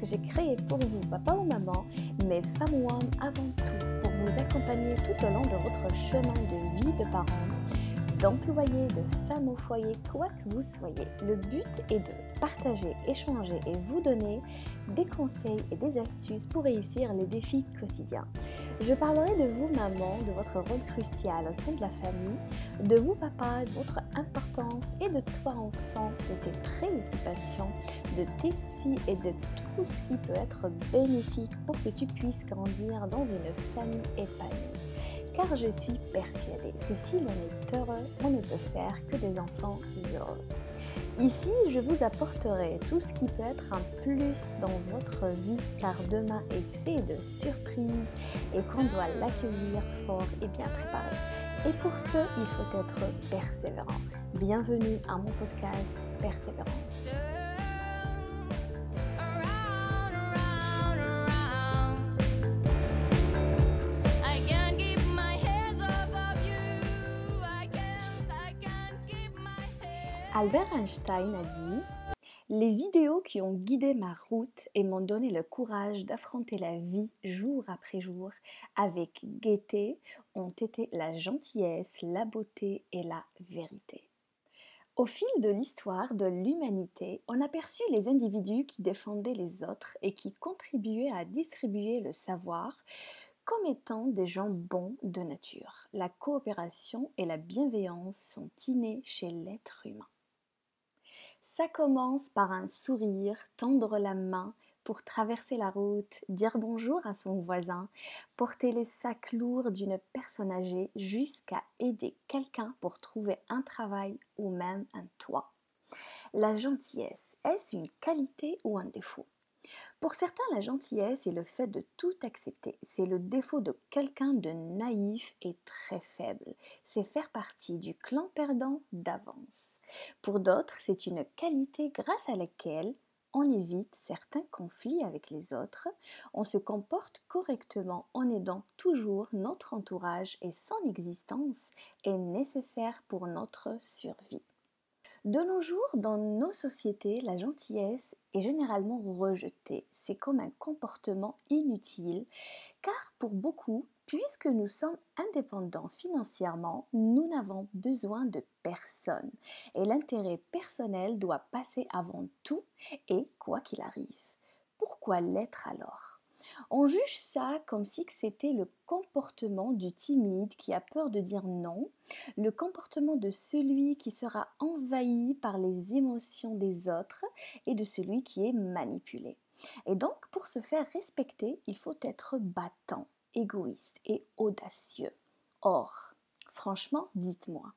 que j'ai créé pour vous, papa ou maman, mais femme ou homme avant tout, pour vous accompagner tout au long de votre chemin de vie de parents d'employés, de femmes au foyer, quoi que vous soyez. Le but est de partager, échanger et vous donner des conseils et des astuces pour réussir les défis quotidiens. Je parlerai de vous maman, de votre rôle crucial au sein de la famille, de vous papa, de votre importance et de toi enfant, de tes préoccupations, de tes soucis et de tout ce qui peut être bénéfique pour que tu puisses grandir dans une famille épanouie car je suis persuadée que si l'on est heureux, on ne peut faire que des enfants heureux. Ici, je vous apporterai tout ce qui peut être un plus dans votre vie, car demain est fait de surprises et qu'on doit l'accueillir fort et bien préparé. Et pour ce, il faut être persévérant. Bienvenue à mon podcast Persévérance. Albert Einstein a dit Les idéaux qui ont guidé ma route et m'ont donné le courage d'affronter la vie jour après jour avec gaieté ont été la gentillesse, la beauté et la vérité. Au fil de l'histoire de l'humanité, on aperçut les individus qui défendaient les autres et qui contribuaient à distribuer le savoir comme étant des gens bons de nature. La coopération et la bienveillance sont innées chez l'être humain. Ça commence par un sourire, tendre la main pour traverser la route, dire bonjour à son voisin, porter les sacs lourds d'une personne âgée jusqu'à aider quelqu'un pour trouver un travail ou même un toit. La gentillesse, est-ce une qualité ou un défaut? Pour certains, la gentillesse est le fait de tout accepter. C'est le défaut de quelqu'un de naïf et très faible. C'est faire partie du clan perdant d'avance. Pour d'autres, c'est une qualité grâce à laquelle on évite certains conflits avec les autres, on se comporte correctement en aidant toujours notre entourage et son existence est nécessaire pour notre survie. De nos jours, dans nos sociétés, la gentillesse est généralement rejetée. C'est comme un comportement inutile, car pour beaucoup, puisque nous sommes indépendants financièrement, nous n'avons besoin de personne. Et l'intérêt personnel doit passer avant tout et quoi qu'il arrive. Pourquoi l'être alors? On juge ça comme si c'était le comportement du timide qui a peur de dire non, le comportement de celui qui sera envahi par les émotions des autres et de celui qui est manipulé. Et donc, pour se faire respecter, il faut être battant, égoïste et audacieux. Or, franchement, dites-moi,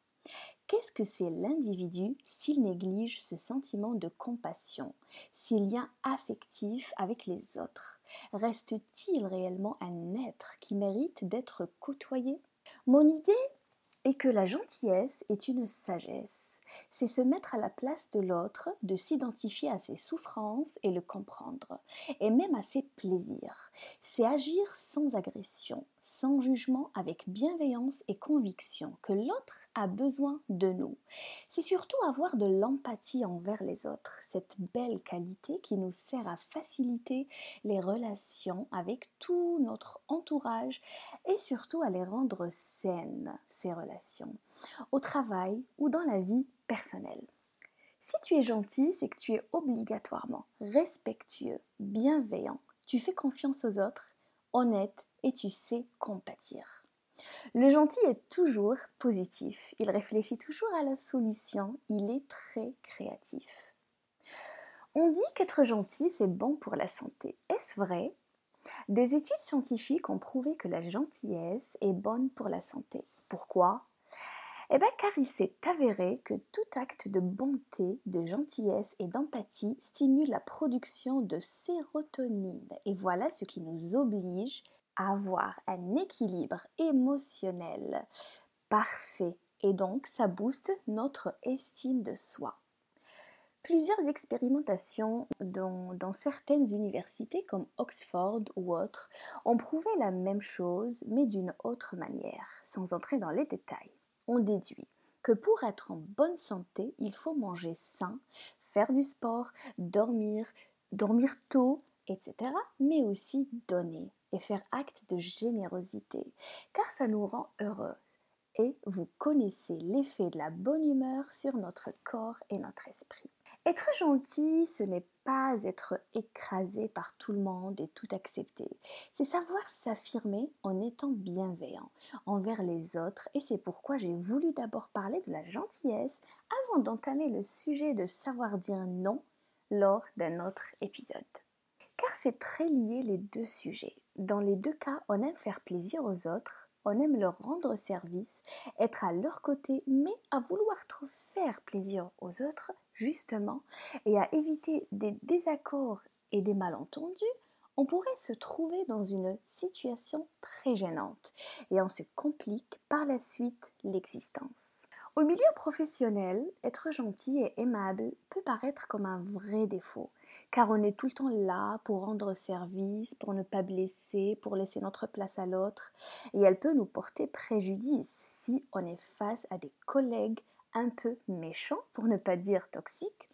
Qu'est-ce que c'est l'individu s'il néglige ce sentiment de compassion, s'il lien affectif avec les autres? Reste-t-il réellement un être qui mérite d'être côtoyé? Mon idée est que la gentillesse est une sagesse c'est se mettre à la place de l'autre, de s'identifier à ses souffrances et le comprendre, et même à ses plaisirs. C'est agir sans agression, sans jugement, avec bienveillance et conviction que l'autre a besoin de nous. C'est surtout avoir de l'empathie envers les autres, cette belle qualité qui nous sert à faciliter les relations avec tout notre entourage et surtout à les rendre saines, ces relations, au travail ou dans la vie Si tu es gentil, c'est que tu es obligatoirement respectueux, bienveillant, tu fais confiance aux autres, honnête et tu sais compatir. Le gentil est toujours positif, il réfléchit toujours à la solution, il est très créatif. On dit qu'être gentil, c'est bon pour la santé. Est-ce vrai? Des études scientifiques ont prouvé que la gentillesse est bonne pour la santé. Pourquoi? Eh bien, car il s'est avéré que tout acte de bonté, de gentillesse et d'empathie stimule la production de sérotonine. Et voilà ce qui nous oblige à avoir un équilibre émotionnel parfait. Et donc, ça booste notre estime de soi. Plusieurs expérimentations dans, certaines universités comme Oxford ou autres ont prouvé la même chose mais d'une autre manière, sans entrer dans les détails on déduit que pour être en bonne santé, il faut manger sain, faire du sport, dormir, dormir tôt, etc. Mais aussi donner et faire acte de générosité, car ça nous rend heureux. Et vous connaissez l'effet de la bonne humeur sur notre corps et notre esprit. Être gentil, ce n'est pas être écrasé par tout le monde et tout accepter. C'est savoir s'affirmer en étant bienveillant envers les autres et c'est pourquoi j'ai voulu d'abord parler de la gentillesse avant d'entamer le sujet de savoir dire non lors d'un autre épisode. Car c'est très lié les deux sujets. Dans les deux cas, on aime faire plaisir aux autres, on aime leur rendre service, être à leur côté, mais à vouloir trop faire plaisir aux autres, justement, et à éviter des désaccords et des malentendus, on pourrait se trouver dans une situation très gênante et on se complique par la suite l'existence. Au milieu professionnel, être gentil et aimable peut paraître comme un vrai défaut, car on est tout le temps là pour rendre service, pour ne pas blesser, pour laisser notre place à l'autre, et elle peut nous porter préjudice si on est face à des collègues un peu méchants, pour ne pas dire toxiques,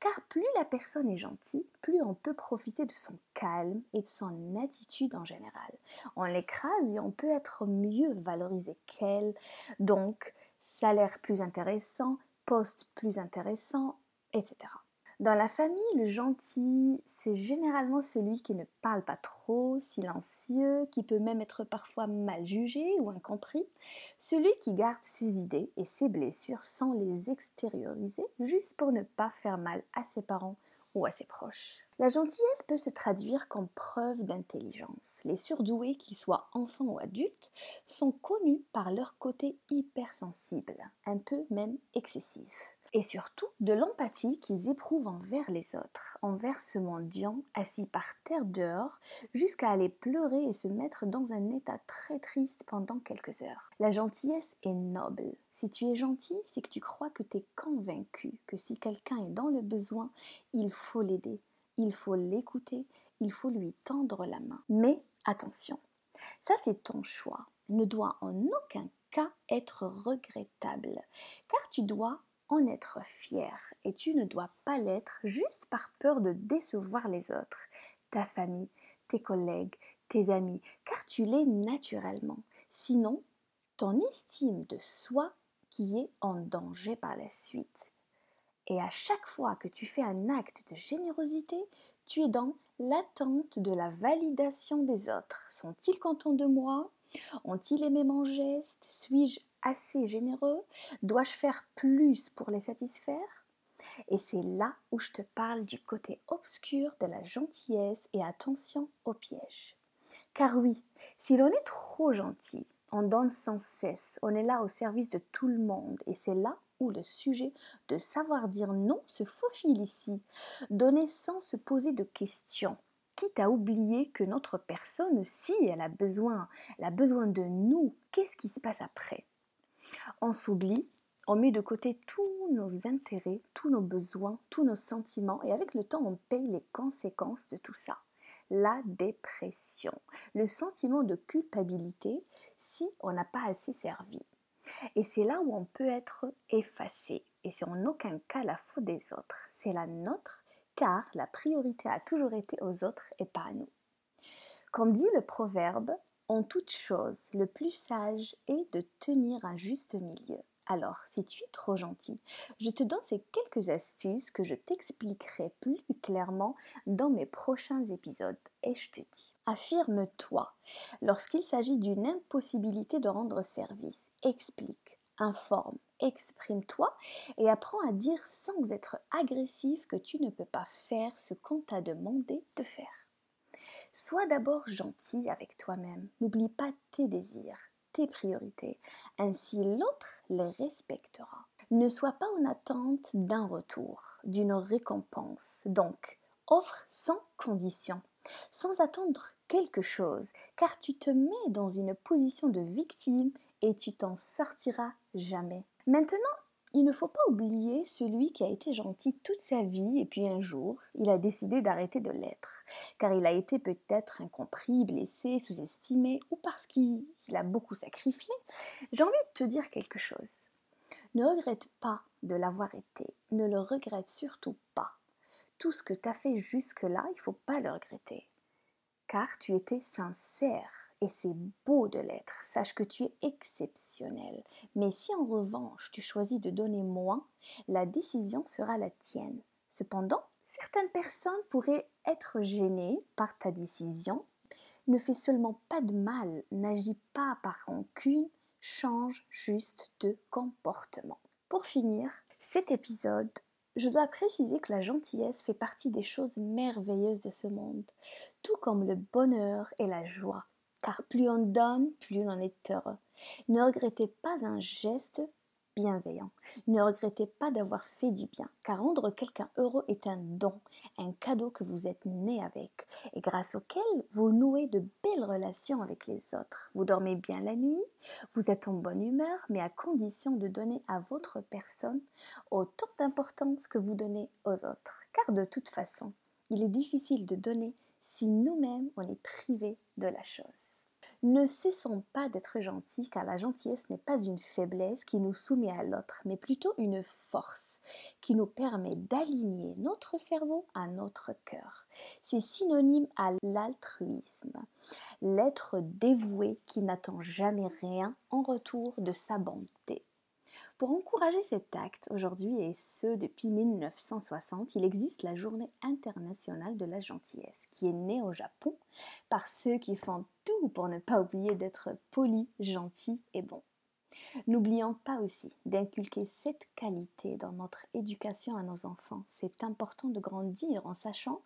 car plus la personne est gentille, plus on peut profiter de son calme et de son attitude en général. On l'écrase et on peut être mieux valorisé qu'elle, donc salaire plus intéressant, poste plus intéressant, etc. Dans la famille, le gentil, c'est généralement celui qui ne parle pas trop, silencieux, qui peut même être parfois mal jugé ou incompris, celui qui garde ses idées et ses blessures sans les extérioriser, juste pour ne pas faire mal à ses parents ou à ses proches. La gentillesse peut se traduire comme preuve d'intelligence. Les surdoués, qu'ils soient enfants ou adultes, sont connus par leur côté hypersensible, un peu même excessif et surtout de l'empathie qu'ils éprouvent envers les autres, envers ce mendiant assis par terre dehors, jusqu'à aller pleurer et se mettre dans un état très triste pendant quelques heures. La gentillesse est noble. Si tu es gentil, c'est que tu crois que tu es convaincu que si quelqu'un est dans le besoin, il faut l'aider, il faut l'écouter, il faut lui tendre la main. Mais attention, ça c'est ton choix, ne doit en aucun cas être regrettable, car tu dois en être fier et tu ne dois pas l'être juste par peur de décevoir les autres, ta famille, tes collègues, tes amis, car tu l'es naturellement. Sinon, ton estime de soi qui est en danger par la suite. Et à chaque fois que tu fais un acte de générosité, tu es dans l'attente de la validation des autres. Sont-ils contents de moi? Ont-ils aimé mon geste? Suis-je assez généreux? Dois-je faire plus pour les satisfaire? Et c'est là où je te parle du côté obscur de la gentillesse et attention au piège. Car oui, si l'on est trop gentil, on donne sans cesse, on est là au service de tout le monde et c'est là où le sujet de savoir dire non se faufile ici. Donner sans se poser de questions, quitte à oublier que notre personne, si elle a besoin, elle a besoin de nous, qu'est-ce qui se passe après? On s'oublie, on met de côté tous nos intérêts, tous nos besoins, tous nos sentiments, et avec le temps, on paye les conséquences de tout ça. La dépression, le sentiment de culpabilité si on n'a pas assez servi. Et c'est là où on peut être effacé. Et c'est en aucun cas la faute des autres, c'est la nôtre car la priorité a toujours été aux autres et pas à nous. Comme dit le proverbe, en toute chose, le plus sage est de tenir un juste milieu. Alors, si tu es trop gentil, je te donne ces quelques astuces que je t'expliquerai plus clairement dans mes prochains épisodes. Et je te dis, affirme-toi. Lorsqu'il s'agit d'une impossibilité de rendre service, explique, informe, exprime-toi et apprends à dire sans être agressif que tu ne peux pas faire ce qu'on t'a demandé de faire. Sois d'abord gentil avec toi-même. N'oublie pas tes désirs, tes priorités. Ainsi l'autre les respectera. Ne sois pas en attente d'un retour, d'une récompense. Donc, offre sans condition, sans attendre quelque chose, car tu te mets dans une position de victime et tu t'en sortiras jamais. Maintenant, il ne faut pas oublier celui qui a été gentil toute sa vie et puis un jour, il a décidé d'arrêter de l'être, car il a été peut-être incompris, blessé, sous-estimé ou parce qu'il a beaucoup sacrifié. J'ai envie de te dire quelque chose. Ne regrette pas de l'avoir été. Ne le regrette surtout pas. Tout ce que tu as fait jusque-là, il ne faut pas le regretter. Car tu étais sincère et c'est beau de l'être. Sache que tu es exceptionnel. Mais si en revanche tu choisis de donner moins, la décision sera la tienne. Cependant, certaines personnes pourraient être gênées par ta décision. Ne fais seulement pas de mal, n'agis pas par rancune, change juste de comportement. Pour finir, cet épisode, je dois préciser que la gentillesse fait partie des choses merveilleuses de ce monde, tout comme le bonheur et la joie car plus on donne, plus on est heureux. Ne regrettez pas un geste bienveillant. Ne regrettez pas d'avoir fait du bien, car rendre quelqu'un heureux est un don, un cadeau que vous êtes né avec, et grâce auquel vous nouez de belles relations avec les autres. Vous dormez bien la nuit, vous êtes en bonne humeur, mais à condition de donner à votre personne autant d'importance que vous donnez aux autres. Car de toute façon, il est difficile de donner si nous-mêmes on est privé de la chose. Ne cessons pas d'être gentils car la gentillesse n'est pas une faiblesse qui nous soumet à l'autre, mais plutôt une force qui nous permet d'aligner notre cerveau à notre cœur. C'est synonyme à l'altruisme, l'être dévoué qui n'attend jamais rien en retour de sa bonté. Pour encourager cet acte, aujourd'hui et ce depuis 1960, il existe la Journée internationale de la gentillesse, qui est née au Japon par ceux qui font tout pour ne pas oublier d'être polis, gentils et bons. N'oublions pas aussi d'inculquer cette qualité dans notre éducation à nos enfants. C'est important de grandir en sachant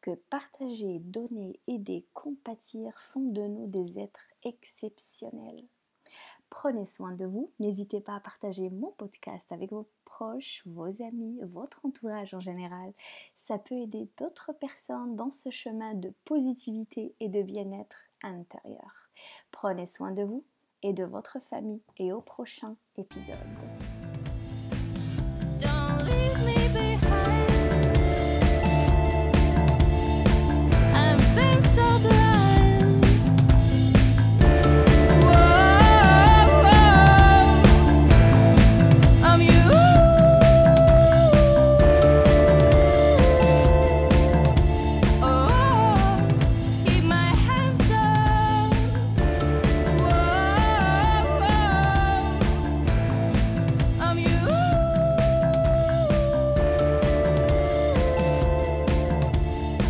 que partager, donner, aider, compatir font de nous des êtres exceptionnels. Prenez soin de vous. N'hésitez pas à partager mon podcast avec vos proches, vos amis, votre entourage en général. Ça peut aider d'autres personnes dans ce chemin de positivité et de bien-être intérieur. Prenez soin de vous et de votre famille et au prochain épisode.